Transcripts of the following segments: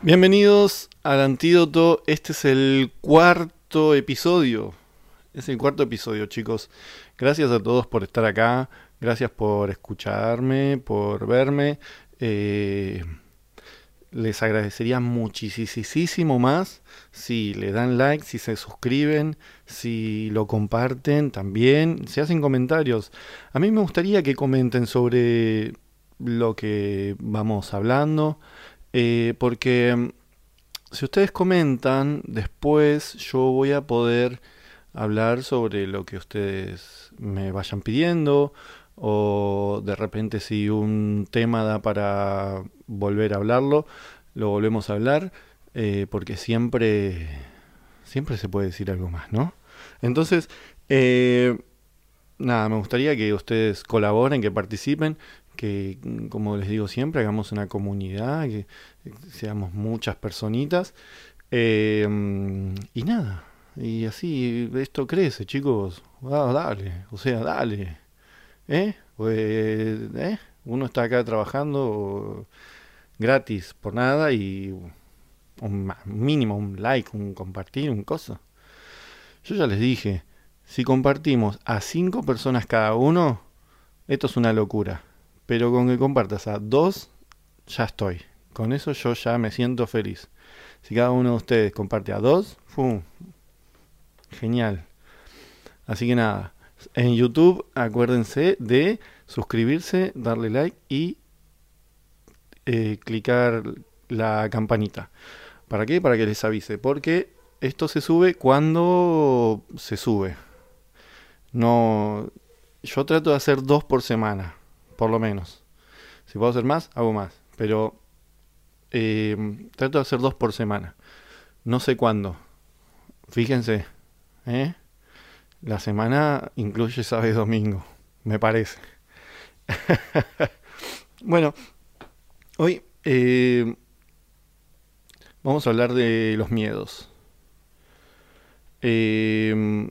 Bienvenidos al antídoto. Este es el cuarto episodio. Es el cuarto episodio, chicos. Gracias a todos por estar acá. Gracias por escucharme, por verme. Eh, les agradecería muchísimo más si le dan like, si se suscriben, si lo comparten también, si hacen comentarios. A mí me gustaría que comenten sobre lo que vamos hablando. Eh, porque mm, si ustedes comentan, después yo voy a poder hablar sobre lo que ustedes me vayan pidiendo o de repente si un tema da para volver a hablarlo, lo volvemos a hablar eh, porque siempre siempre se puede decir algo más, ¿no? Entonces, eh, nada, me gustaría que ustedes colaboren, que participen que, como les digo siempre, hagamos una comunidad, que seamos muchas personitas. Em, y nada, y así esto crece, chicos. Ah, dale, o sea, dale. ¿Eh? Pues, ¿eh? Uno está acá trabajando gratis por nada y un mínimo, un like, un compartir, un cosa. Yo ya les dije, si compartimos a cinco personas cada uno, esto es una locura. Pero con que compartas a dos, ya estoy. Con eso yo ya me siento feliz. Si cada uno de ustedes comparte a dos, ¡fum! Genial. Así que nada, en YouTube acuérdense de suscribirse, darle like y eh, clicar la campanita. ¿Para qué? Para que les avise. Porque esto se sube cuando se sube. No, yo trato de hacer dos por semana por lo menos. Si puedo hacer más, hago más. Pero eh, trato de hacer dos por semana. No sé cuándo. Fíjense, ¿eh? La semana incluye sábado y domingo, me parece. bueno, hoy eh, vamos a hablar de los miedos. hay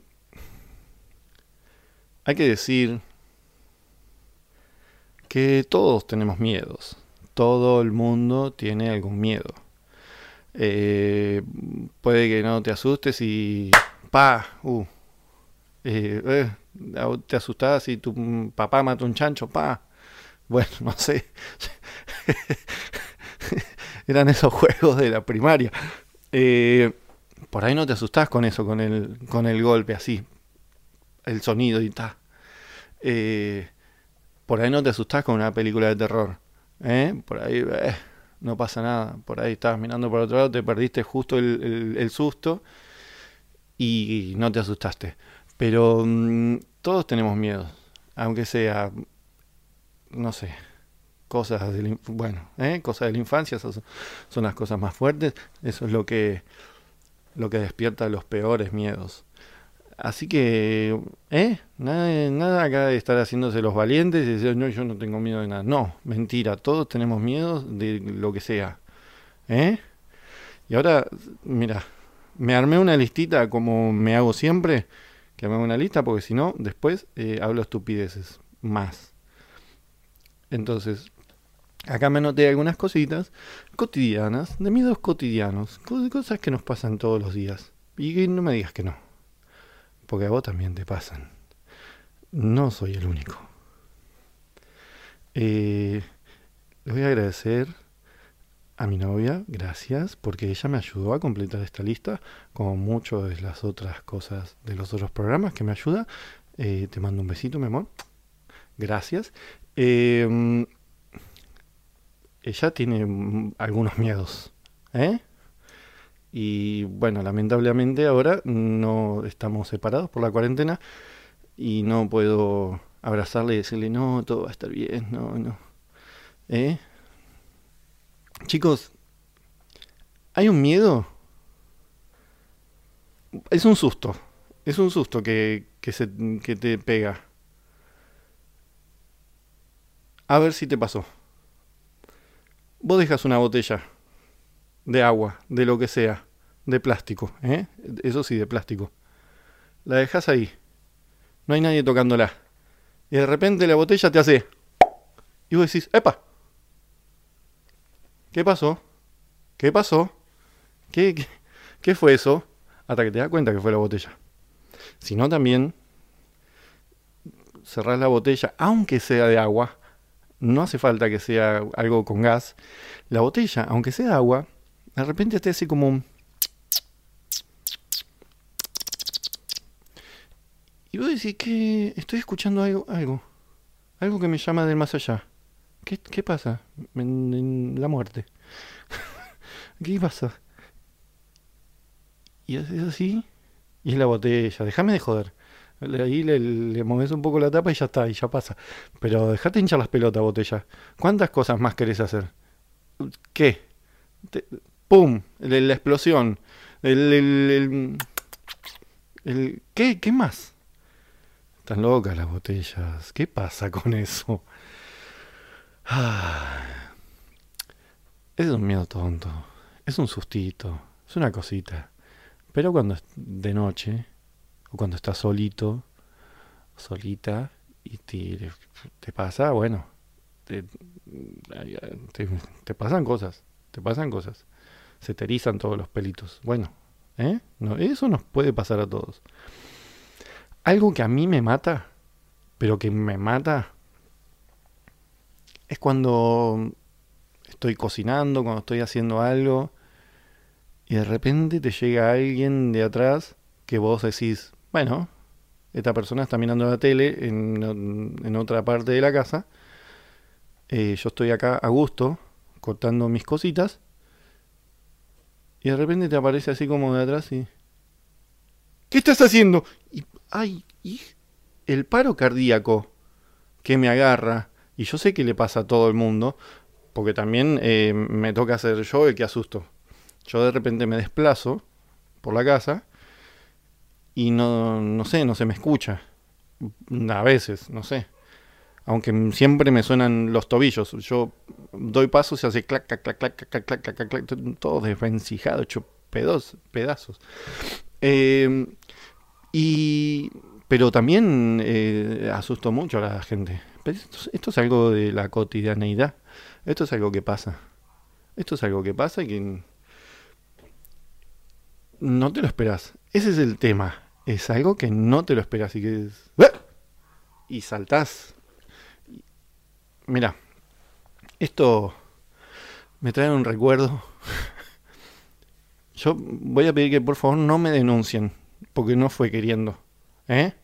que decir que todos tenemos miedos. Todo el mundo tiene algún miedo. Eh, puede que no te asustes y... ¡Pa! Uh, eh, eh, te asustás y tu papá mata un chancho, pa. Bueno, no sé. Eran esos juegos de la primaria. por ahí no te asustás con eso, con el, con el golpe así. El sonido y ta. Eh, por ahí no te asustás con una película de terror. ¿eh? Por ahí eh, no pasa nada. Por ahí estabas mirando por otro lado, te perdiste justo el, susto y no te asustaste. Pero mm, todos tenemos miedo. Aunque sea, no sé, cosas de bueno, ¿eh? cosas de la infancia, son, son las cosas más fuertes. Eso es lo que, lo que despierta los peores miedos. Así que, ¿eh? Nada, nada acá de estar haciéndose los valientes y decir, no, yo no tengo miedo de nada. No, mentira, todos tenemos miedo de lo que sea. ¿Eh? Y ahora, mira, me armé una listita como me hago siempre, que me hago una lista porque si no, después eh, hablo estupideces más. Entonces, acá me anoté algunas cositas cotidianas, de miedos cotidianos, cosas que nos pasan todos los días. Y no me digas que no porque a vos también te pasan. No soy el único. Eh, voy a agradecer a mi novia, gracias, porque ella me ayudó a completar esta lista, como muchas de las otras cosas de los otros programas que me ayuda. Eh, te mando un besito, mi amor. Gracias. Em, ella tiene algunos miedos. ¿Eh? Y bueno, lamentablemente ahora no estamos separados por la cuarentena y no puedo abrazarle y decirle, no, todo va a estar bien, no, no. ¿Eh? Chicos, ¿hay un miedo? Es un susto, es un susto que, que, se, que te pega. A ver si te pasó. Vos dejas una botella de agua, de lo que sea, de plástico, ¿eh? eso sí, de plástico. La dejas ahí, no hay nadie tocándola. Y de repente la botella te hace... Y vos decís, ¡epa! ¿Qué pasó? ¿Qué pasó? ¿Qué, qué, qué fue eso? Hasta que te das cuenta que fue la botella. Si no, también cerrás la botella, aunque sea de agua, no hace falta que sea algo con gas. La botella, aunque sea agua, de repente te hace como. Y vos decís que estoy escuchando algo, algo, algo que me llama del más allá. ¿Qué, qué pasa? En, la muerte. ¿Qué pasa? Y es así, y es la botella. Déjame de joder. Ahí le, le moves un poco la tapa y ya está, y ya pasa. Pero dejate hinchar las pelotas, botella. ¿Cuántas cosas más querés hacer? ¿Qué? ¡Pum! La, explosión. El, el- el- ¿qué? ¿Qué más? Están locas las botellas. ¿Qué pasa con eso? Ah. Es un miedo tonto. Es un sustito. Es una cosita. Pero cuando es de noche, o cuando estás solito, solita, y te, pasa, bueno, te- te pasan cosas, te pasan cosas. Se te todos los pelitos. Bueno, ¿eh? No, eso nos puede pasar a todos. Algo que a mí me mata, pero que me mata, es cuando estoy cocinando, cuando estoy haciendo algo, y de repente te llega alguien de atrás que vos decís, bueno, esta persona está mirando la tele en, en otra parte de la casa, eh, yo estoy acá a gusto, cortando mis cositas, y de repente te aparece así como de atrás y... ¿Qué estás haciendo? Y, ay, y el paro cardíaco que me agarra, y yo sé que le pasa a todo el mundo, porque también eh, me toca ser yo el que asusto. Yo de repente me desplazo por la casa y no, no sé, no se me escucha. A veces, no sé. Aunque siempre me suenan los tobillos. Yo doy pasos y hace clac, clac, clac, clac, clac, clac, clac, clac, clac, todo desvencijado, hecho pedos, pedazos. Eh, y, pero también eh, asusto mucho a la gente. Pero esto, es algo de la cotidianeidad. Esto es algo que pasa. Esto es algo que pasa y que no te lo esperas. Ese es el tema. Es algo que no te lo esperas y que es... Y saltás. Mira, esto me trae un recuerdo. Yo voy a pedir que por favor no me denuncien, porque no fue queriendo. ¿Eh?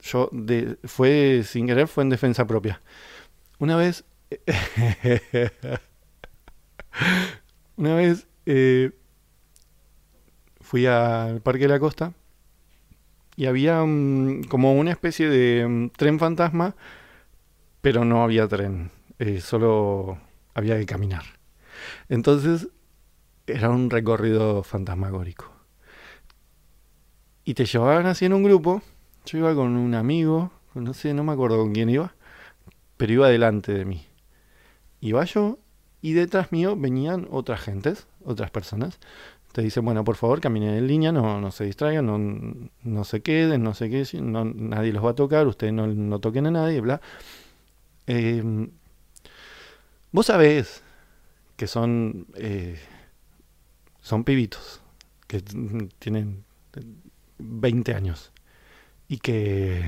Yo de, fue sin querer, fue en defensa propia. Una vez... una vez... eh, fui al Parque de la Costa y había mm, como una especie de mm, tren fantasma, pero no había tren, eh, solo había que caminar. Entonces era un recorrido fantasmagórico. Y te llevaban así en un grupo. Yo iba con un amigo, no sé, no me acuerdo con quién iba, pero iba delante de mí. Iba yo y detrás mío venían otras gentes, otras personas te dicen, bueno, por favor, caminen en línea, no, no se distraigan, no, no se queden, no sé qué, nadie los va a tocar, ustedes no, no toquen a nadie, bla. Eh, vos sabés que son, eh, son pibitos, que tienen 20 años y que,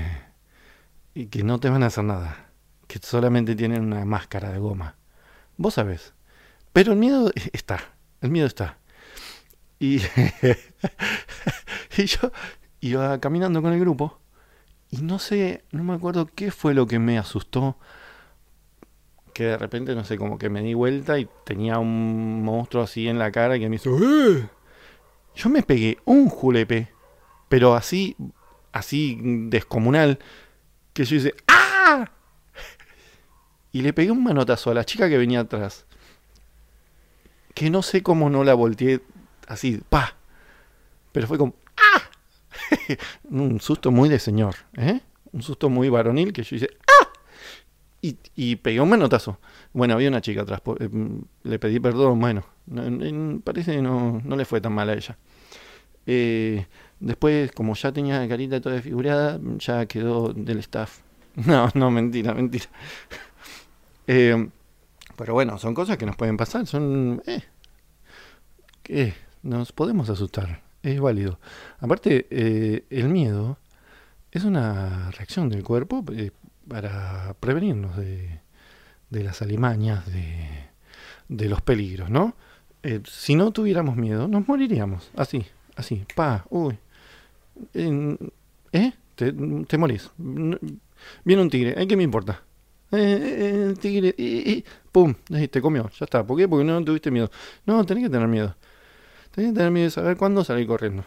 y que no te van a hacer nada, que solamente tienen una máscara de goma. Vos sabés. Pero el miedo está, el miedo está. Y, y yo iba caminando con el grupo y no sé, no me acuerdo qué fue lo que me asustó. Que de repente, no sé, como que me di vuelta y tenía un monstruo así en la cara que me hizo... "¡Eh!". Yo me pegué un julepe, pero así, así descomunal, que yo hice... ¡Ah! Y le pegué un manotazo a la chica que venía atrás. Que no sé cómo no la volteé así, pa. Pero fue como, ¡ah! un susto muy de señor, ¿eh? Un susto muy varonil que yo hice, ¡ah! Y, y pegué un manotazo. Bueno, había una chica atrás, eh, le pedí perdón, bueno, no- no- parece que no, no le fue tan mal a ella. Eh, después, como ya tenía carita toda desfigurada, ya quedó del staff. No, no, mentira, mentira. Eh, pero bueno, son cosas que nos pueden pasar, son... eh, ¿qué? Nos podemos asustar, es válido. Aparte, eh, el miedo es una reacción del cuerpo eh, para prevenirnos de, las alimañas, de, los peligros, ¿no? Eh, si no tuviéramos miedo, nos moriríamos. Así, así, pa, uy. ¿Eh? Te, morís. Viene un tigre, ¿eh? ¿qué me importa? Eh, el tigre, ¡pum! Te comió, ya está. ¿Por qué? Porque no tuviste miedo. No, tenés que tener miedo. Tenés que tener miedo de saber cuándo salir corriendo.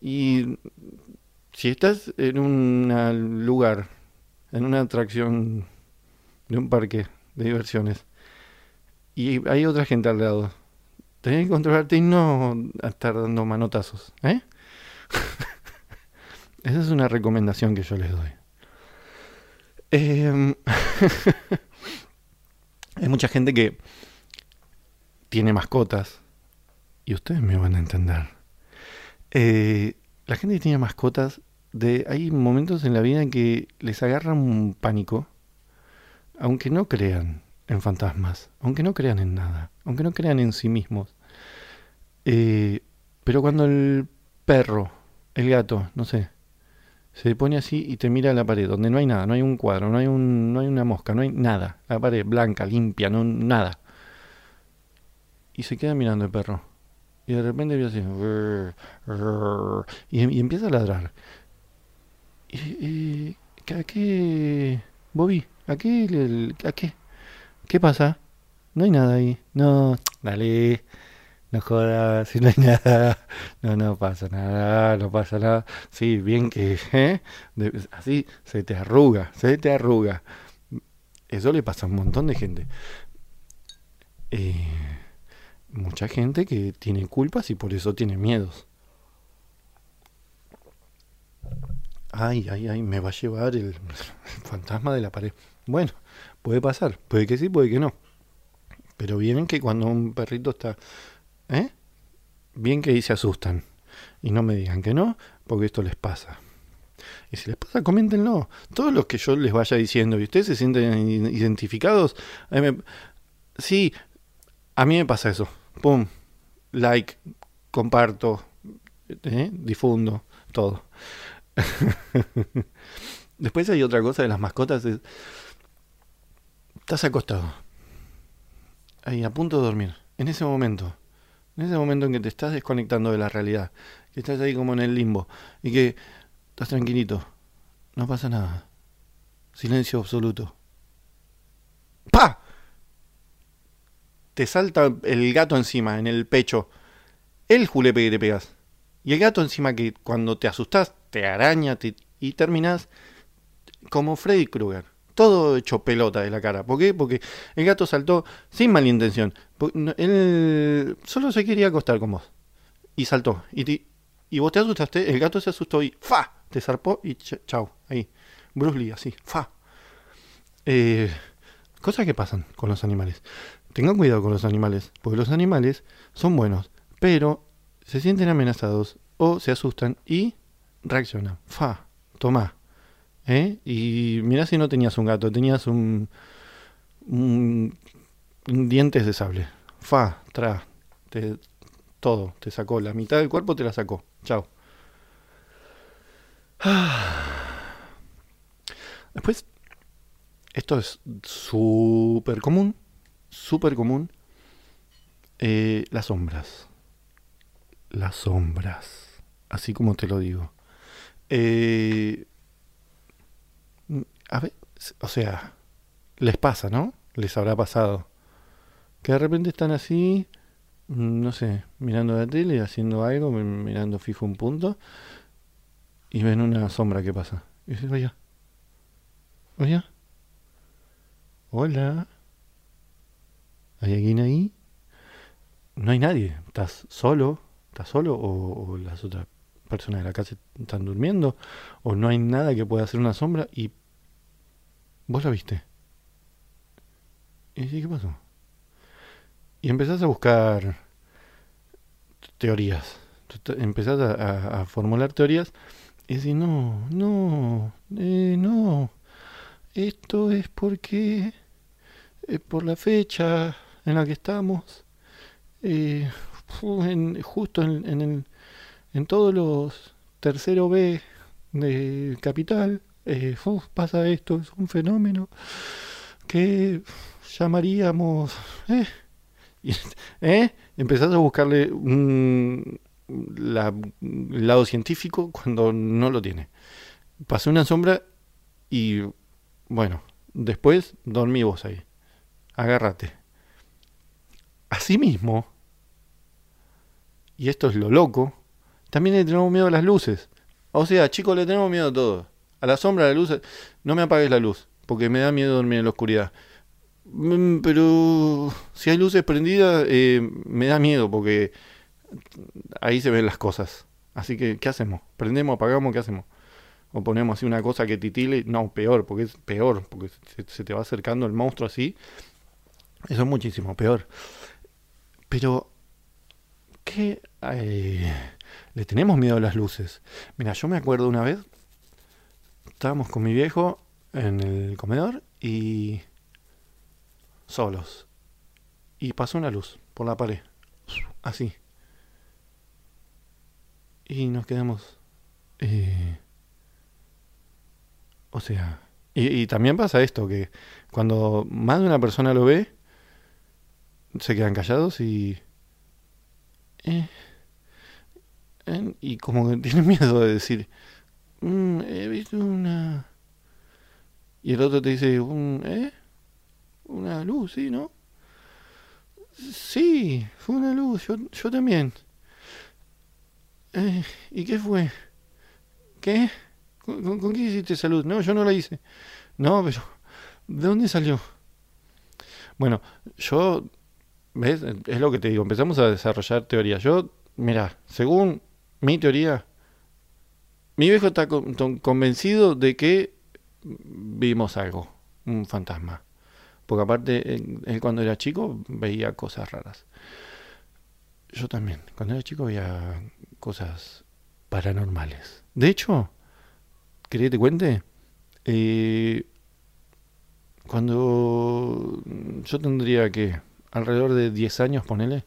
Y si estás en un lugar, en una atracción de un parque de diversiones, y hay otra gente al lado, tenés que controlarte y no estar dando manotazos, ¿eh? Esa es una recomendación que yo les doy. Em, hay mucha gente que tiene mascotas y ustedes me van a entender. Eh, la gente que tiene mascotas, de, hay momentos en la vida en que les agarra un pánico, aunque no crean en fantasmas, aunque no crean en nada, aunque no crean en sí mismos. Eh, pero cuando el perro, el gato, no sé, se pone así y te mira a la pared, donde no hay nada, no hay un cuadro, no hay, un, no hay una mosca, no hay nada, la pared blanca, limpia, no nada. Y se queda mirando el perro. Y de repente ve así, y, empieza a ladrar. Y, ¿A qué, Bobby? ¿A qué? ¿A qué? ¿Qué pasa? No hay nada ahí. No, dale. No jodas, no hay nada. No, no pasa nada, no pasa nada. Sí, bien que, ¿eh? así se te arruga, se te arruga. Eso le pasa a un montón de gente. Eh, mucha gente que tiene culpas y por eso tiene miedos. Ay, ay, ay, me va a llevar el fantasma de la pared. Bueno, puede pasar, puede que sí, puede que no. Pero vienen que cuando un perrito está ¿Eh? Bien que ahí se asustan. Y no me digan que no, porque esto les pasa. Y si les pasa, coméntenlo. Todos los que yo les vaya diciendo y ustedes se sienten identificados, sí, a mí me pasa eso. Pum, like, comparto, ¿eh? difundo, todo. Después hay otra cosa de las mascotas. estás acostado. Ahí, a punto de dormir. En ese momento en ese momento en que te estás desconectando de la realidad, que estás ahí como en el limbo y que estás tranquilito, no pasa nada. Silencio absoluto. ¡Pa! Te salta el gato encima, en el pecho. El julepe que te pegas. Y el gato encima que cuando te asustas te araña y terminas como Freddy Krueger todo hecho pelota de la cara. ¿Por qué? Porque el gato saltó sin mala intención. Él solo se quería acostar con vos. Y saltó. Y, y vos te asustaste, el gato se asustó y ¡fa! Te zarpó y chau. Ahí. Bruce Lee, así. ¡fa! Eh, cosas que pasan con los animales. Tengan cuidado con los animales, porque los animales son buenos, pero se sienten amenazados o se asustan y reaccionan. ¡Fa! Toma ¿Eh? Y mira si no tenías un gato, tenías un, un, dientes de sable. Fa, tra, te, todo, te sacó. La mitad del cuerpo te la sacó. Chao. Después, esto es súper común, súper común. Eh, las sombras. Las sombras. Así como te lo digo. Eh, a ver, o sea, les pasa, ¿no? Les habrá pasado. Que de repente están así, mm, no sé, mirando la tele, haciendo algo, mirando fijo un punto, y ven una sombra que pasa. Y dicen, oye, oye, hola, ¿hay alguien ahí? No hay nadie, estás solo, estás solo o, las otras personas de la casa están durmiendo, o no hay nada que pueda hacer una sombra y ¿Vos la viste? ¿Y qué pasó? Y empezás a buscar teorías. Empezás a, formular teorías y decís, no, no, eh, no. Esto es porque es por la fecha en la que estamos. eh, justo en, en, todos los tercero B de Capital, eh, pasa esto, es un fenómeno que llamaríamos... ¿eh? ¿eh? Empezás a buscarle un, el lado científico cuando no lo tiene. Pasó una sombra y bueno, después dormí vos ahí. Agárrate. Asimismo, y esto es lo loco, también le tenemos miedo a las luces. O sea, chicos, le tenemos miedo a todo. A la sombra, a la luz. No me apagues la luz, porque me da miedo dormir en la oscuridad. Mm, pero si hay luces prendidas, eh, me da miedo, porque ahí se ven las cosas. Así que, ¿qué hacemos? ¿Prendemos, apagamos? ¿Qué hacemos? O ponemos así una cosa que titile. No, peor, porque es peor, porque se, te va acercando el monstruo así. Eso es muchísimo peor. Pero, ¿qué? le tenemos miedo a las luces. Mira, yo me acuerdo una vez, estábamos con mi viejo en el comedor y solos. Y pasó una luz por la pared. Así. Y nos quedamos... Eh, o sea... Y, también pasa esto, que cuando más de una persona lo ve, se quedan callados y... Eh, y como que tienen miedo de decir, mm, he visto una... Y el otro te dice, ¿eh? Una luz, ¿sí, no? Sí, fue una luz, yo, yo también. Eh, ¿Y qué fue? ¿Qué? ¿Con, qué hiciste salud? No, yo no la hice. No, pero ¿de dónde salió? Bueno, yo, ¿ves? Es lo que te digo, empezamos a desarrollar teorías. Yo, mira, según mi teoría, mi viejo está convencido de que vimos algo, un fantasma. Porque aparte, él cuando era chico veía cosas raras. Yo también, cuando era chico veía cosas paranormales. De hecho, ¿quería que te cuente? Eh, cuando yo tendría que alrededor de 10 años, ponele,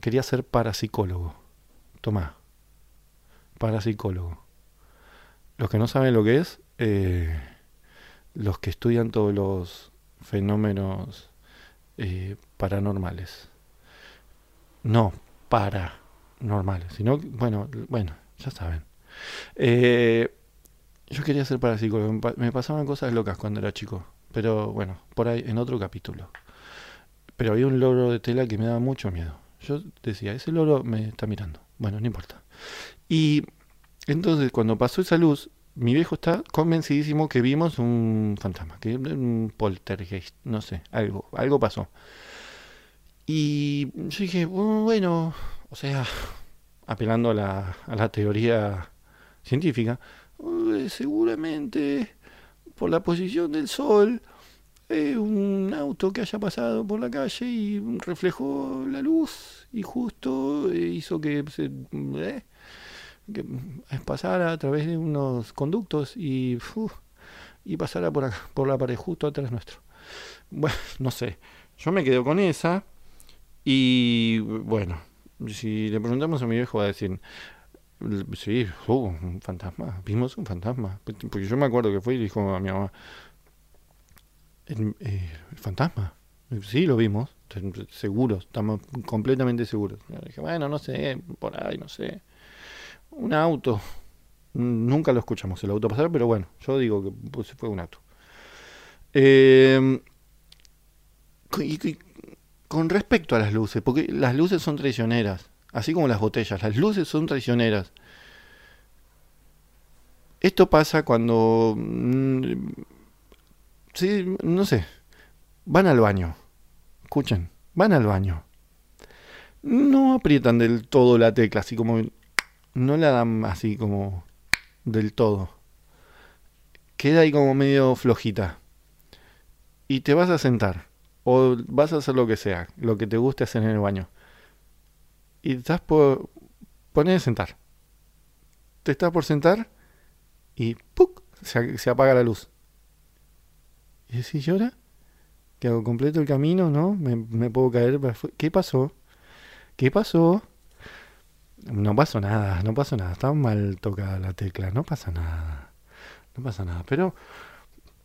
quería ser parapsicólogo. Tomá, parapsicólogo. Los que no saben lo que es, eh, los que estudian todos los fenómenos eh, paranormales. No, para normales, sino, bueno, bueno, ya saben. Eh, yo quería ser parapsicólogo, me pasaban cosas locas cuando era chico, pero bueno, por ahí en otro capítulo. Pero había un loro de tela que me daba mucho miedo. Yo decía, ese loro me está mirando. Bueno, no importa. Y entonces cuando pasó esa luz, mi viejo está convencidísimo que vimos un fantasma, que un poltergeist, no sé, algo, algo pasó. Y yo dije, bueno, o sea, apelando a la, teoría científica, seguramente por la posición del sol, eh, un auto que haya pasado por la calle y reflejó la luz y justo eh, hizo que se que pasara a través de unos conductos y, y pasara por acá, por la pared justo atrás nuestro. Bueno, no sé. Yo me quedo con esa y bueno, si le preguntamos a mi viejo va a decir, sí, uh, un fantasma, vimos un fantasma. Porque yo me acuerdo que fue y dijo a mi mamá, ¿el, eh, fantasma? Sí, lo vimos, seguros, estamos completamente seguros. dije, bueno, no sé, por ahí, no sé. Un auto, nunca lo escuchamos el auto pasar, pero bueno, yo digo que pues, fue un auto. Eh, y, con respecto a las luces, porque las luces son traicioneras, así como las botellas, las luces son traicioneras. Esto pasa cuando... Mm, sí, no sé. Van al baño. Escuchen, van al baño. No aprietan del todo la tecla, así como... No la dan así como del todo. Queda ahí como medio flojita. Y te vas a sentar o vas a hacer lo que sea, lo que te guste hacer en el baño. Y estás por poner a sentar. Te estás por sentar y ¡puc! Se, apaga la luz. Y decís, llora? Que hago completo el camino, ¿no? Me, puedo caer. ¿Qué pasó? ¿Qué pasó? No pasó nada, no pasó nada. Estaba mal tocada la tecla, no pasa nada. No pasa nada. Pero,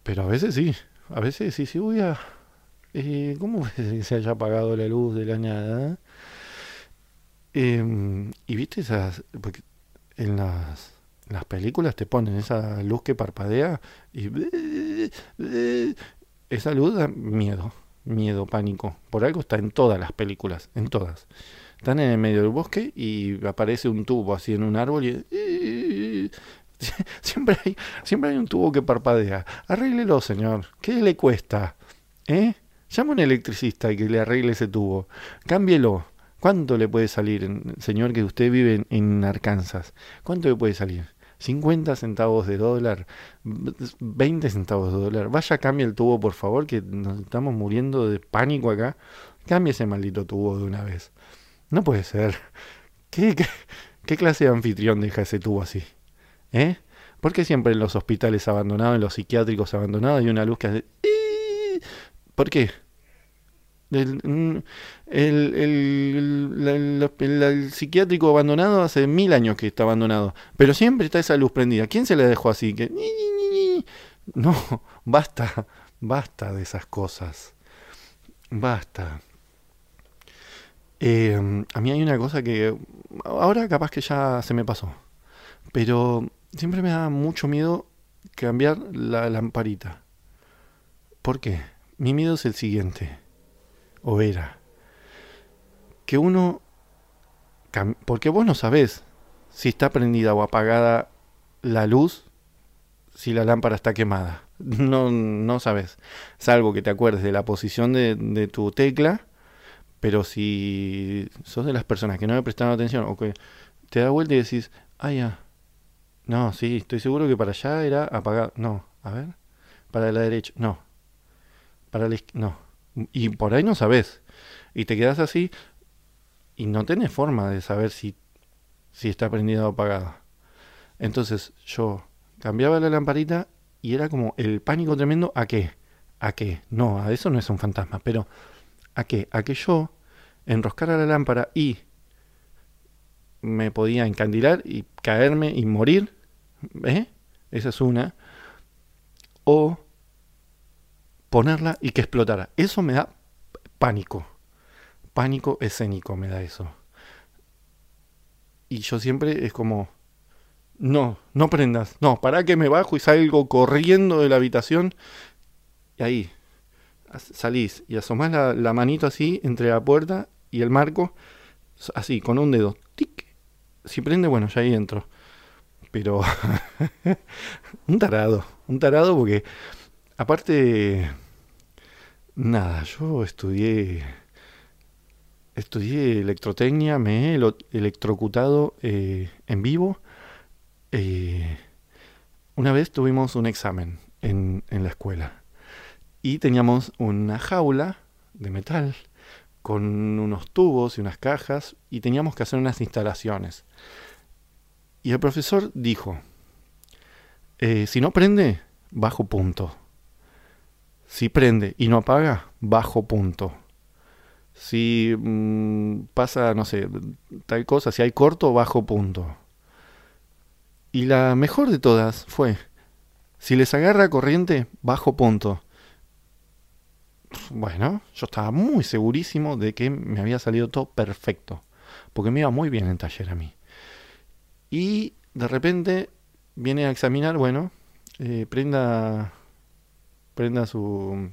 pero a veces sí. A veces sí, sí, voy a... Eh, ¿Cómo se haya apagado la luz de la nada? Em, y viste esas... En las, las películas te ponen esa luz que parpadea y... Esa luz da miedo, miedo, pánico. Por algo está en todas las películas, en todas. Están en el medio del bosque y aparece un tubo así en un árbol y... Siempre hay, siempre hay un tubo que parpadea. Arréglelo, señor. ¿Qué le cuesta? ¿Eh? Llama a un electricista y que le arregle ese tubo. Cámbielo. ¿Cuánto le puede salir, señor, que usted vive en, Arkansas? ¿Cuánto le puede salir? 50 centavos de dólar, 20 centavos de dólar. Vaya, cambie el tubo, por favor, que nos estamos muriendo de pánico acá. Cambie ese maldito tubo de una vez. No puede ser. ¿Qué, qué, clase de anfitrión deja ese tubo así? ¿Eh? ¿Por qué siempre en los hospitales abandonados, en los psiquiátricos abandonados, hay una luz que hace... ¿Por qué? El, el, psiquiátrico abandonado hace mil años que está abandonado, pero siempre está esa luz prendida. ¿Quién se la dejó así? Que... No, basta, basta de esas cosas. Basta. Eh, a mí hay una cosa que ahora capaz que ya se me pasó, pero siempre me da mucho miedo cambiar la lamparita. ¿Por qué? Mi miedo es el siguiente o era que uno, porque vos no sabés si está prendida o apagada la luz, si la lámpara está quemada. No, no sabes, salvo que te acuerdes de la posición de, tu tecla, pero si sos de las personas que no me prestaron atención o que te da vuelta y decís, ah, ya, no, sí, estoy seguro que para allá era apagado. No, a ver, para la derecha, no, para la izquierda, no y por ahí no sabes. Y te quedas así y no tenés forma de saber si, si está prendida o apagada. Entonces yo cambiaba la lamparita y era como el pánico tremendo a qué. ¿A qué? No, a eso no es un fantasma, pero ¿a qué? A que yo enroscara la lámpara y me podía encandilar y caerme y morir. ¿Eh? Esa es una. O ponerla y que explotara. Eso me da pánico. Pánico escénico me da eso. Y yo siempre es como, no, no prendas, no, para que me bajo y salgo corriendo de la habitación. Y ahí salís y asomás la, la manito así entre la puerta y el marco, así, con un dedo. Tic. Si prende, bueno, ya ahí entro. Pero un tarado, un tarado porque aparte Nada, yo estudié estudié electrotecnia, me he electrocutado eh, en vivo. Eh, una vez tuvimos un examen en, en, la escuela y teníamos una jaula de metal con unos tubos y unas cajas y teníamos que hacer unas instalaciones. Y el profesor dijo, eh, si no prende, bajo punto. Si prende y no apaga, bajo punto. Si mm, pasa, no sé, tal cosa, si hay corto, bajo punto. Y la mejor de todas fue, si les agarra corriente, bajo punto. Bueno, yo estaba muy segurísimo de que me había salido todo perfecto, porque me iba muy bien en taller a mí. Y de repente viene a examinar, bueno, eh, prenda prenda su,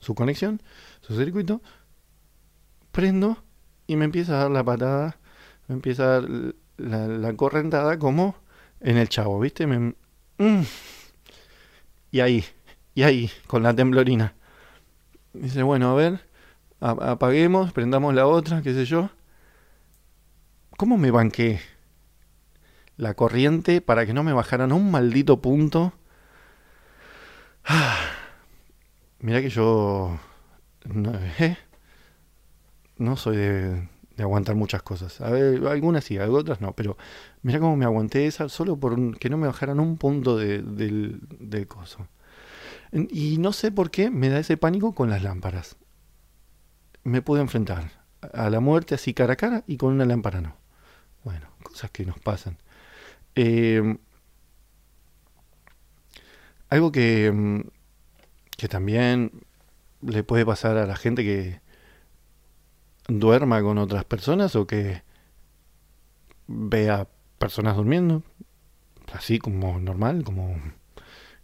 su conexión, su circuito, prendo y me empieza a dar la patada, me empieza a dar la, correntada como en el chavo, ¿viste? Me, mm. y ahí, y ahí, con la temblorina. Dice, bueno, a ver, apaguemos, prendamos la otra, qué sé yo. ¿Cómo me banqué la corriente para que no me bajaran a un maldito punto? Mira que yo no, ¿eh? no soy de, aguantar muchas cosas. A ver, algunas sí, otras no, pero mira cómo me aguanté esa solo por que no me bajaran un punto del, del coso. Y no sé por qué me da ese pánico con las lámparas. Me pude enfrentar. a la muerte así cara a cara y con una lámpara no. Bueno, cosas que nos pasan. Eh, algo que, mm, que también le puede pasar a la gente que duerma con otras personas o que vea personas durmiendo, así como normal, como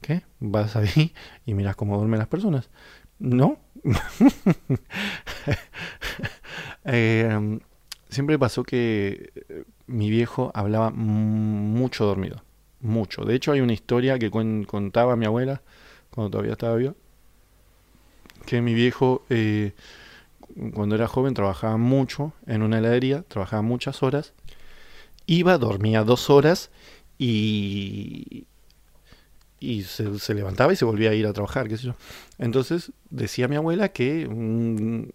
¿qué? Vas ahí y miras cómo duermen las personas. No. Eh, siempre pasó que mi viejo hablaba mucho dormido. Mucho. De hecho, hay una historia que contaba mi abuela cuando todavía estaba viva. Que mi viejo, eh, cuando era joven, trabajaba mucho en una heladería, trabajaba muchas horas. Iba, dormía dos horas y, y se, levantaba y se volvía a ir a trabajar, qué sé yo. Entonces decía mi abuela que mm,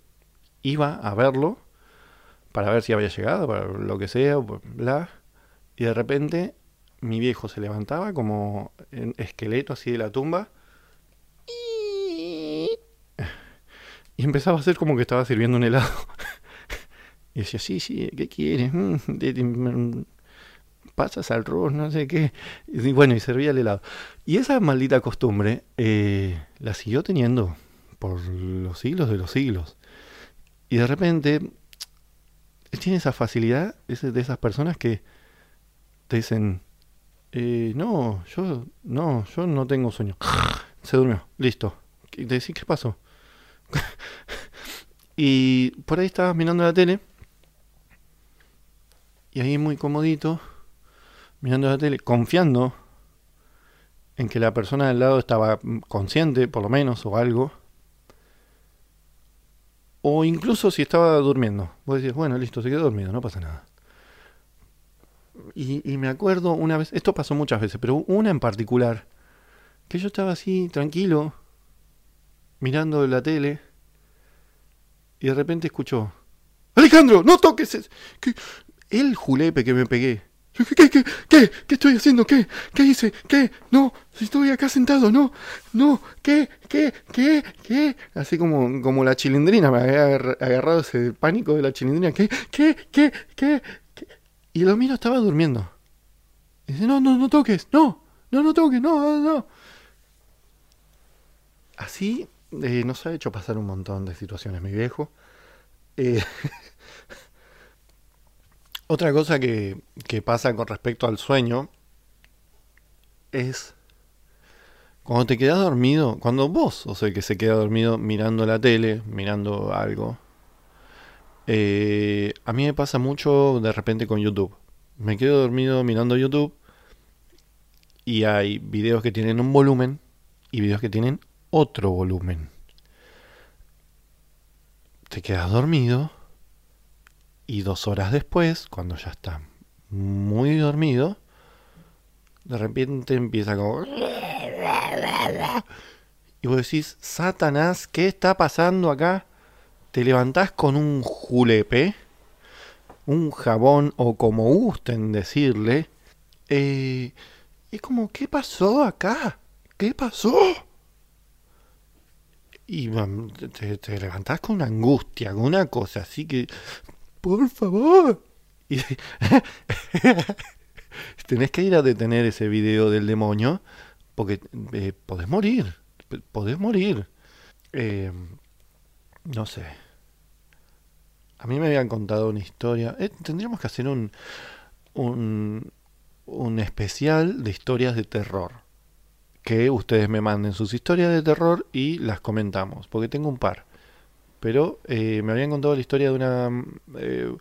iba a verlo para ver si había llegado, para lo que sea, bla. Y de repente mi viejo se levantaba como esqueleto así de la tumba. Y empezaba a hacer como que estaba sirviendo un helado. Y decía, sí, sí, ¿qué quieres? Mm, pasas al arroz, no sé qué. Y bueno, y servía el helado. Y esa maldita costumbre eh, la siguió teniendo por los siglos de los siglos. Y de repente tiene esa facilidad de esas personas que te dicen, eh, no, yo no, yo no tengo sueño. Se durmió, listo. Decís, ¿qué pasó? y por ahí estabas mirando la tele. Y ahí muy comodito, mirando la tele, confiando en que la persona del lado estaba consciente, por lo menos, o algo. O incluso si estaba durmiendo. Vos decís, bueno, listo, se quedó dormido, no pasa nada. Y, me acuerdo una vez, esto pasó muchas veces, pero una en particular, que yo estaba así, tranquilo, mirando la tele, y de repente escuchó, Alejandro, no toques el julepe que me pegué. ¿Qué, qué, qué, qué estoy haciendo? ¿Qué? ¿Qué hice? ¿Qué? No, estoy acá sentado, no, no, ¿qué? ¿Qué? ¿Qué? ¿Qué? Así como, como la chilindrina, me había agarrado ese pánico de la chilindrina. ¿Qué? ¿Qué? ¿Qué? ¿Qué? Y el homino estaba durmiendo. Dice, no, no, no toques, no, no, no toques, no, no. Así eh, nos ha hecho pasar un montón de situaciones, mi viejo. Eh, Otra cosa que, pasa con respecto al sueño es cuando te quedas dormido, cuando vos sos el que se queda dormido mirando la tele, mirando algo. Eh, a mí me pasa mucho de repente con YouTube. Me quedo dormido mirando YouTube y hay videos que tienen un volumen y videos que tienen otro volumen. Te quedas dormido y dos horas después, cuando ya está muy dormido, de repente empieza como... Y vos decís, Satanás, ¿qué está pasando acá? Te levantás con un julepe, un jabón o como gusten decirle. Eh, es como, ¿qué pasó acá? ¿Qué pasó? Y te, te, levantás con una angustia, con una cosa así que por favor. Y tenés que ir a detener ese video del demonio porque eh, podés morir, podés morir. Eh, no sé. A mí me habían contado una historia. Eh, tendríamos que hacer un, un, un especial de historias de terror. Que ustedes me manden sus historias de terror y las comentamos. Porque tengo un par. Pero eh, me habían contado la historia de una... Eh,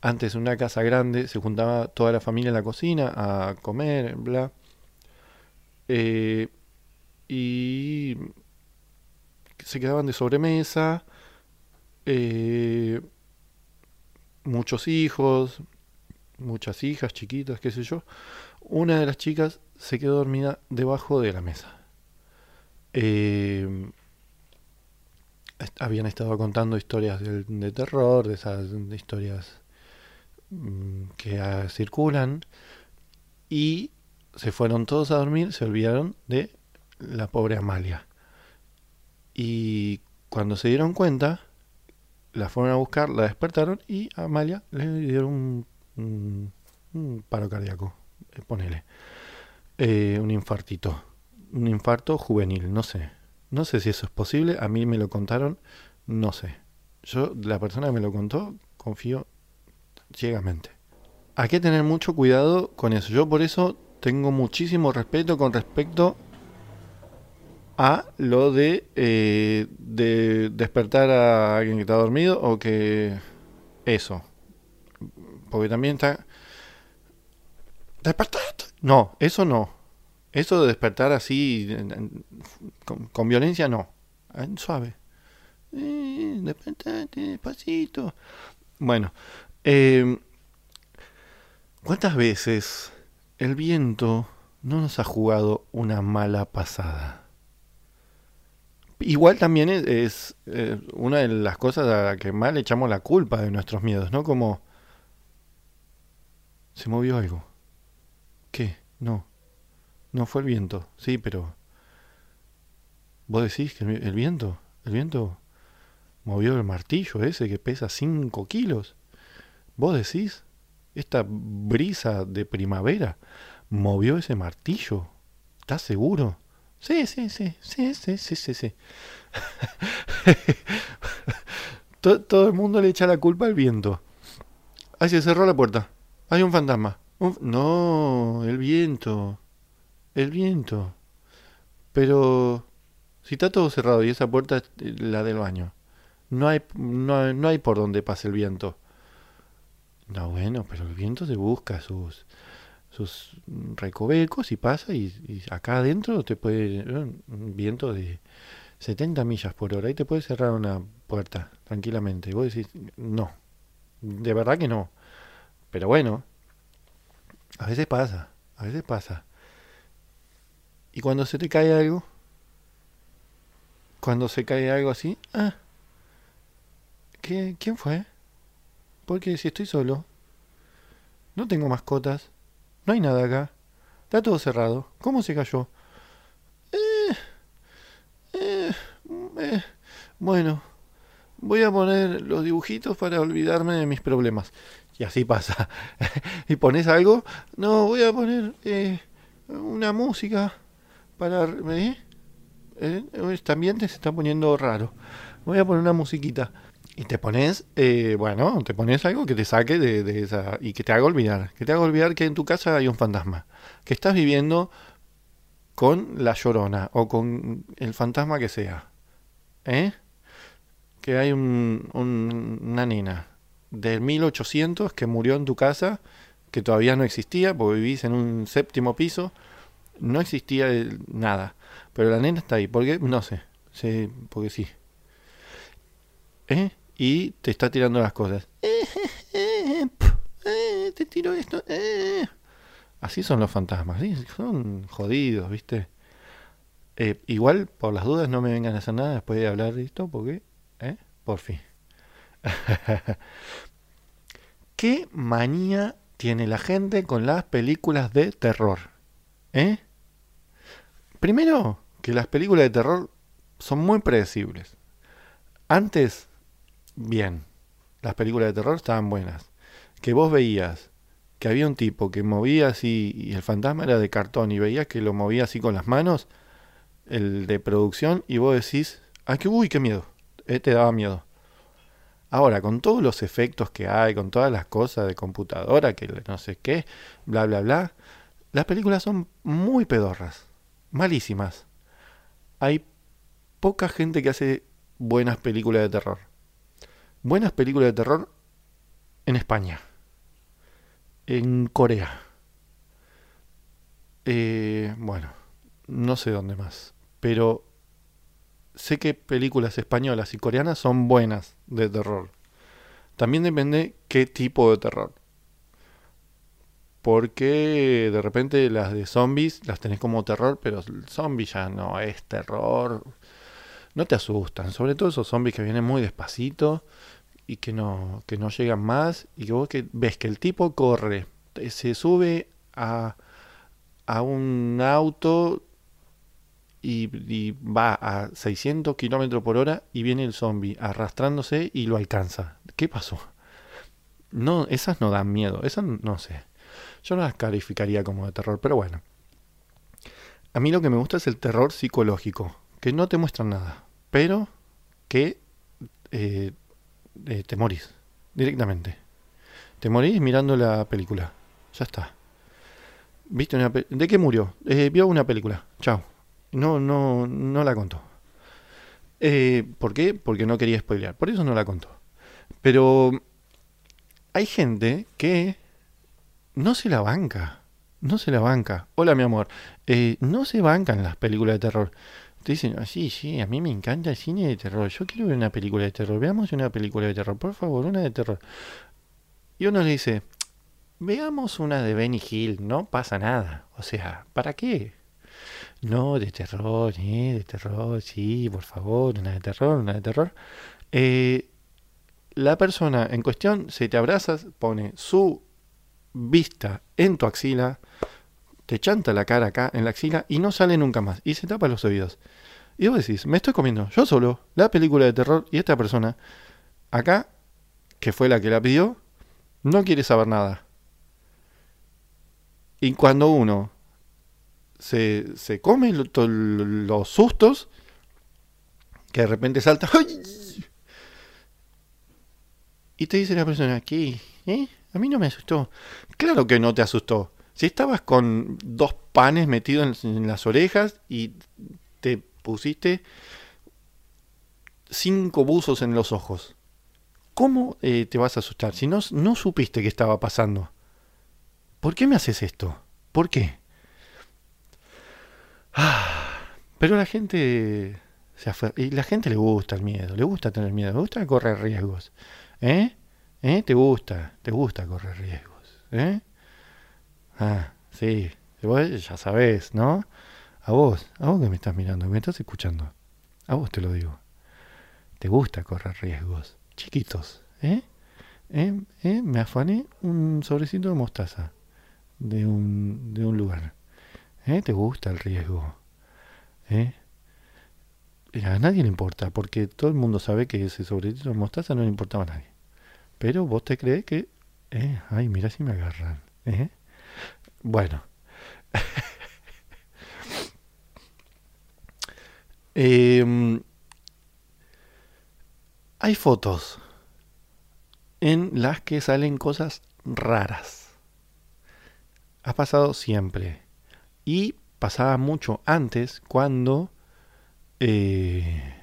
antes, una casa grande, se juntaba toda la familia en la cocina a comer, bla. Eh, y se quedaban de sobremesa. Muchos hijos, muchas hijas chiquitas, qué sé yo. Una de las chicas se quedó dormida debajo de la mesa. Eh, habían estado contando historias de, terror, de esas historias mm, que ah, circulan, y se fueron todos a dormir, se olvidaron de la pobre Amalia. Y cuando se dieron cuenta, la fueron a buscar, la despertaron y a Amalia le dieron un, paro cardíaco, eh, ponele, eh, un infartito, un infarto juvenil, no sé. No sé si eso es posible, a mí me lo contaron, no sé. Yo, la persona que me lo contó, confío ciegamente. Hay que tener mucho cuidado con eso. Yo por eso tengo muchísimo respeto con respecto a lo de, eh, de despertar a alguien que está dormido o que eso. Porque también está... ¿Despertaste? No, eso no. Eso de despertar así, con, violencia, no. Suave. Eh, despertate despacito. Bueno, eh, ¿cuántas veces el viento no nos ha jugado una mala pasada? Igual también es, eh, una de las cosas a las que más le echamos la culpa de nuestros miedos, ¿no? Como... Se movió algo. ¿Qué? No. No fue el viento. Sí, pero... ¿Vos decís que el viento? ¿El viento movió el martillo ese que pesa 5 kilos? ¿Vos decís? Esta brisa de primavera movió ese martillo. ¿Estás seguro? Sí, sí, sí, sí, sí, sí, sí, sí. todo, el mundo le echa la culpa al viento. Ahí se cerró la puerta. Hay un fantasma. No, el viento. El viento. Pero si está todo cerrado y esa puerta es la del baño, no hay, no, no hay por donde pase el viento. No, bueno, pero el viento se busca sus sus recovecos y pasa y, acá adentro te puede un viento de 70 millas por hora y te puede cerrar una puerta tranquilamente. Y vos decís, no, de verdad que no. Pero bueno, a veces pasa, a veces pasa. Y cuando se te cae algo, cuando se cae algo así, ah, ¿qué, ¿quién fue? Porque si estoy solo, no tengo mascotas, no hay nada acá. Está todo cerrado. ¿Cómo se cayó? Eh, eh, eh, bueno, voy a poner los dibujitos para olvidarme de mis problemas. Y así pasa. ¿Y pones algo? No, voy a poner eh, una música para... ¿eh? Este ambiente se está poniendo raro. Voy a poner una musiquita. Y te pones, eh, bueno, te pones algo que te saque de, esa. y que te haga olvidar. Que te haga olvidar que en tu casa hay un fantasma. Que estás viviendo con la llorona o con el fantasma que sea. ¿Eh? Que hay un, una nena de 1800 que murió en tu casa, que todavía no existía, porque vivís en un séptimo piso. No existía nada. Pero la nena está ahí. ¿Por qué? No sé. Sí, porque sí. ¿Eh? Y te está tirando las cosas. te tiro esto. Así son los fantasmas, son jodidos, ¿viste? Eh, igual, por las dudas, no me vengan a hacer nada después de hablar de esto, porque, ¿eh? Por fin. ¿Qué manía tiene la gente con las películas de terror? ¿Eh? Primero, que las películas de terror son muy predecibles. Antes bien. Las películas de terror estaban buenas. Que vos veías que había un tipo que movía así y el fantasma era de cartón y veías que lo movía así con las manos, el de producción, y vos decís, ay, que uy, qué miedo. Eh, te daba miedo. Ahora, con todos los efectos que hay, con todas las cosas de computadora, que no sé qué, bla, bla, bla, las películas son muy pedorras, malísimas. Hay poca gente que hace buenas películas de terror buenas películas de terror en España, en Corea. Eh, bueno, no sé dónde más, pero sé que películas españolas y coreanas son buenas de terror. También depende qué tipo de terror. Porque de repente las de zombies las tenés como terror, pero el zombie ya no es terror no te asustan. Sobre todo esos zombies que vienen muy despacito y que no, que no llegan más. Y que vos que ves que el tipo corre, se sube a, a un auto y, va a 600 kilómetros por hora y viene el zombie arrastrándose y lo alcanza. ¿Qué pasó? No, esas no dan miedo, esas no sé. Yo no las calificaría como de terror, pero bueno. A mí lo que me gusta es el terror psicológico, que no te muestran nada, pero que eh, eh, te morís directamente. Te morís mirando la película. Ya está. ¿Viste una ¿De qué murió? Eh, vio una película. Chao. No, no, no la contó. ¿Por qué? Porque no quería spoilear. Por eso no la contó. Pero hay gente que no se la banca. No se la banca. Hola, mi amor. no se bancan las películas de terror. Te dicen, ah, sí, sí, a mí me encanta el cine de terror. Yo quiero ver una película de terror. Veamos una película de terror, por favor, una de terror. Y uno le dice, veamos una de Benny Hill, no pasa nada. O sea, ¿para qué? No, de terror, ¿eh? De terror, sí, por favor, una de terror, una de terror. Eh, la persona en cuestión se te abraza, pone su vista en tu axila, te chanta la cara acá en la axila y no sale nunca más. Y se tapa los oídos. Y vos decís, me estoy comiendo yo solo la película de terror y esta persona acá, que fue la que la pidió, no quiere saber nada. Y cuando uno se, se come los sustos, que de repente salta, y te dice la persona, ¿qué? ¿Eh? A mí no me asustó. Claro que no te asustó. Si estabas con dos panes metidos en, las orejas y te pusiste cinco buzos en los ojos, ¿cómo eh, te vas a asustar si no, no supiste qué estaba pasando? ¿Por qué me haces esto? ¿Por qué? Ah, pero la gente se y la gente le gusta el miedo, le gusta tener miedo, le gusta correr riesgos. ¿Eh? ¿Eh? ¿Te gusta? ¿Te gusta correr riesgos? ¿Eh? Ah, sí, vos ya sabés, ¿no? A vos, a vos que me estás mirando, que me estás escuchando. A vos te lo digo. Te gusta correr riesgos. Chiquitos, ¿eh? ¿Eh? ¿Eh? Me afané un sobrecito de mostaza de un, de un lugar. ¿Eh? ¿Te gusta el riesgo? ¿Eh? a nadie le importa, porque todo el mundo sabe que ese sobrecito de mostaza no le importaba a nadie. Pero vos te crees que... Eh, ay, mira si me agarran. ¿Eh? Bueno. Em, hay fotos en las que salen cosas raras. Ha pasado siempre. Y pasaba mucho antes cuando eh,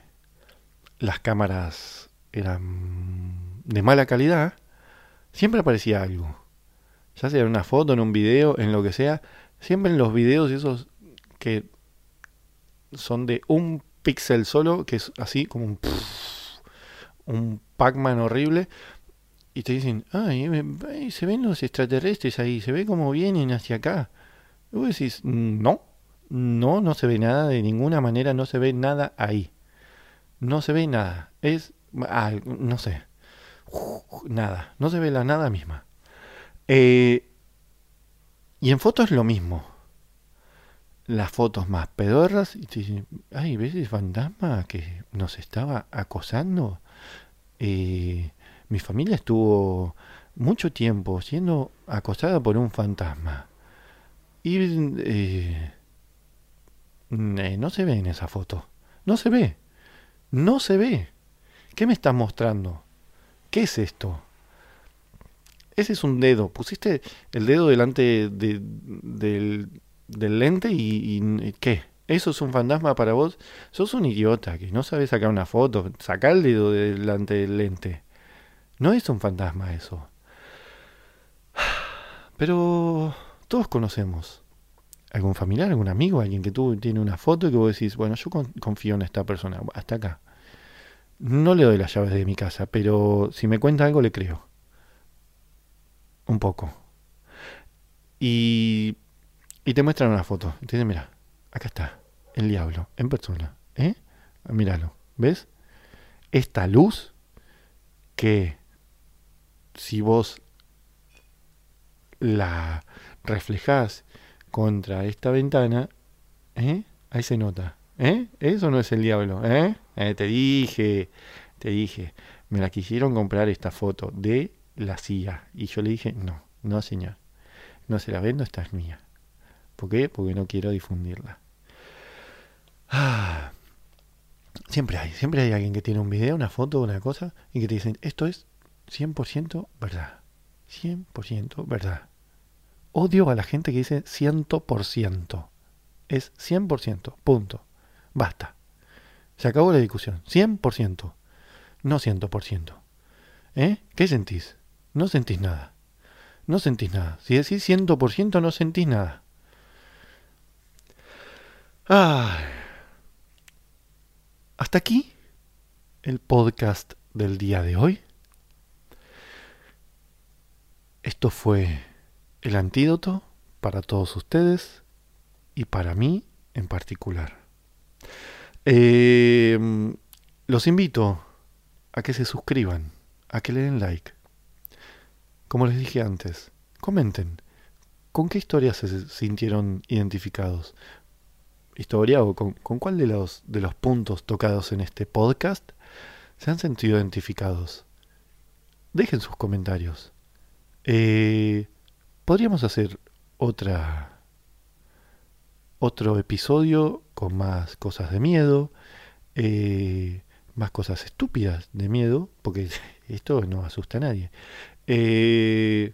las cámaras eran de mala calidad. Siempre aparecía algo ya sea en una foto, en un video, en lo que sea, siempre en los videos esos que son de un píxel solo, que es así como un, Pac-Man horrible, y te dicen, ay, se ven los extraterrestres ahí, se ve como vienen hacia acá. Y vos decís, no, no, no se ve nada, de ninguna manera no se ve nada ahí. No se ve nada, es, no sé, nada, no se ve la nada misma. Eh, y en fotos lo mismo. Las fotos más pedorras. Y te dicen, ay, ¿ves el fantasma que nos estaba acosando? Eh, mi familia estuvo mucho tiempo siendo acosada por un fantasma. Y eh, no se ve en esa foto. No se ve. No se ve. ¿Qué me estás mostrando? ¿Qué es esto? Ese es un dedo. Pusiste el dedo delante del, lente y, ¿qué? ¿Eso es un fantasma para vos? Sos un idiota que no sabes sacar una foto. Saca el dedo delante del lente. No es un fantasma eso. Pero todos conocemos algún familiar, algún amigo, alguien que tú tiene una foto y que vos decís, bueno, yo confío en esta persona, hasta acá. No le doy las llaves de mi casa, pero si me cuenta algo le creo un poco. Y, y te muestran una foto. Te dicen, mira, acá está, el diablo, en persona. ¿Eh? Míralo, ¿ves? Esta luz que si vos la reflejás contra esta ventana, ¿eh? ahí se nota. ¿Eh? Eso no es el diablo, ¿eh? ¿eh? Te dije, te dije. Me la quisieron comprar esta foto de la CIA. Y yo le dije, no, no señor. No se la vendo, esta es mía. ¿Por qué? Porque no quiero difundirla. Ah, siempre hay, siempre hay alguien que tiene un video, una foto, una cosa, y que te dicen, esto es 100% verdad. 100% verdad. Odio a la gente que dice 100%. Es 100%. Punto. Basta. Se acabó la discusión. 100%. No 100%. ¿Eh? ¿Qué sentís? No sentís nada. No sentís nada. Si decís 100% no sentís nada. Hasta aquí el podcast del día de hoy. Esto fue el antídoto para todos ustedes y para mí en particular. Eh, los invito a que se suscriban, a que le den like. Como les dije antes, comenten con qué historias se sintieron identificados. Historia o con, cuál de los, de los puntos tocados en este podcast se han sentido identificados. Dejen sus comentarios. Eh, podríamos hacer otra otro episodio con más cosas de miedo, eh, más cosas estúpidas de miedo, porque esto no asusta a nadie. Eh,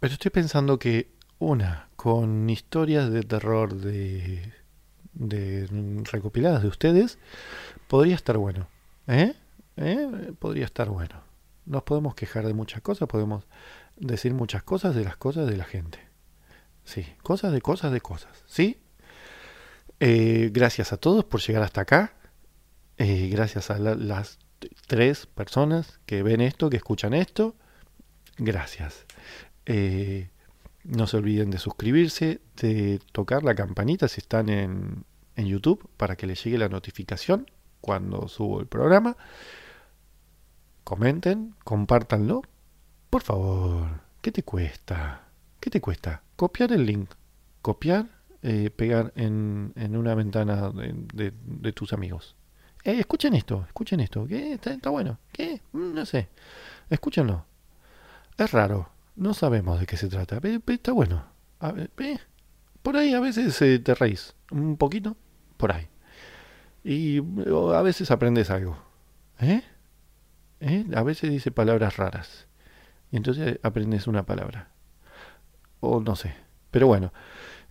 pero estoy pensando que una, con historias de terror de, de recopiladas de ustedes, podría estar bueno. ¿Eh? ¿Eh? Podría estar bueno. Nos podemos quejar de muchas cosas, podemos decir muchas cosas de las cosas de la gente. Sí, cosas de cosas de cosas. ¿Sí? Gracias a todos por llegar hasta acá. Gracias a las tres personas que ven esto, que escuchan esto. Gracias. Eh, no se olviden de suscribirse, de tocar la campanita si están en, en YouTube para que les llegue la notificación cuando subo el programa. Comenten, compártanlo. Por favor, ¿qué te cuesta? ¿Qué te cuesta? Copiar el link. Copiar, eh, pegar en, en, una ventana de, de, tus amigos. Eh, escuchen esto, escuchen esto. ¿Qué? ¿Está, bueno? ¿Qué? Mm, no sé. Escúchenlo. Es raro. No sabemos de qué se trata. Pero, está bueno. Ver, por ahí a veces eh, te reís. Un poquito. Por ahí. Y a veces aprendes algo. ¿Eh? ¿Eh? A veces dice palabras raras. Y entonces aprendes una palabra. O no sé. Pero bueno.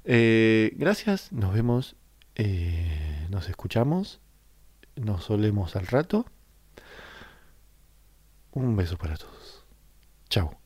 Eh, gracias. Nos vemos. Eh, nos escuchamos. Nos solemos al rato. Un beso para todos. Chao.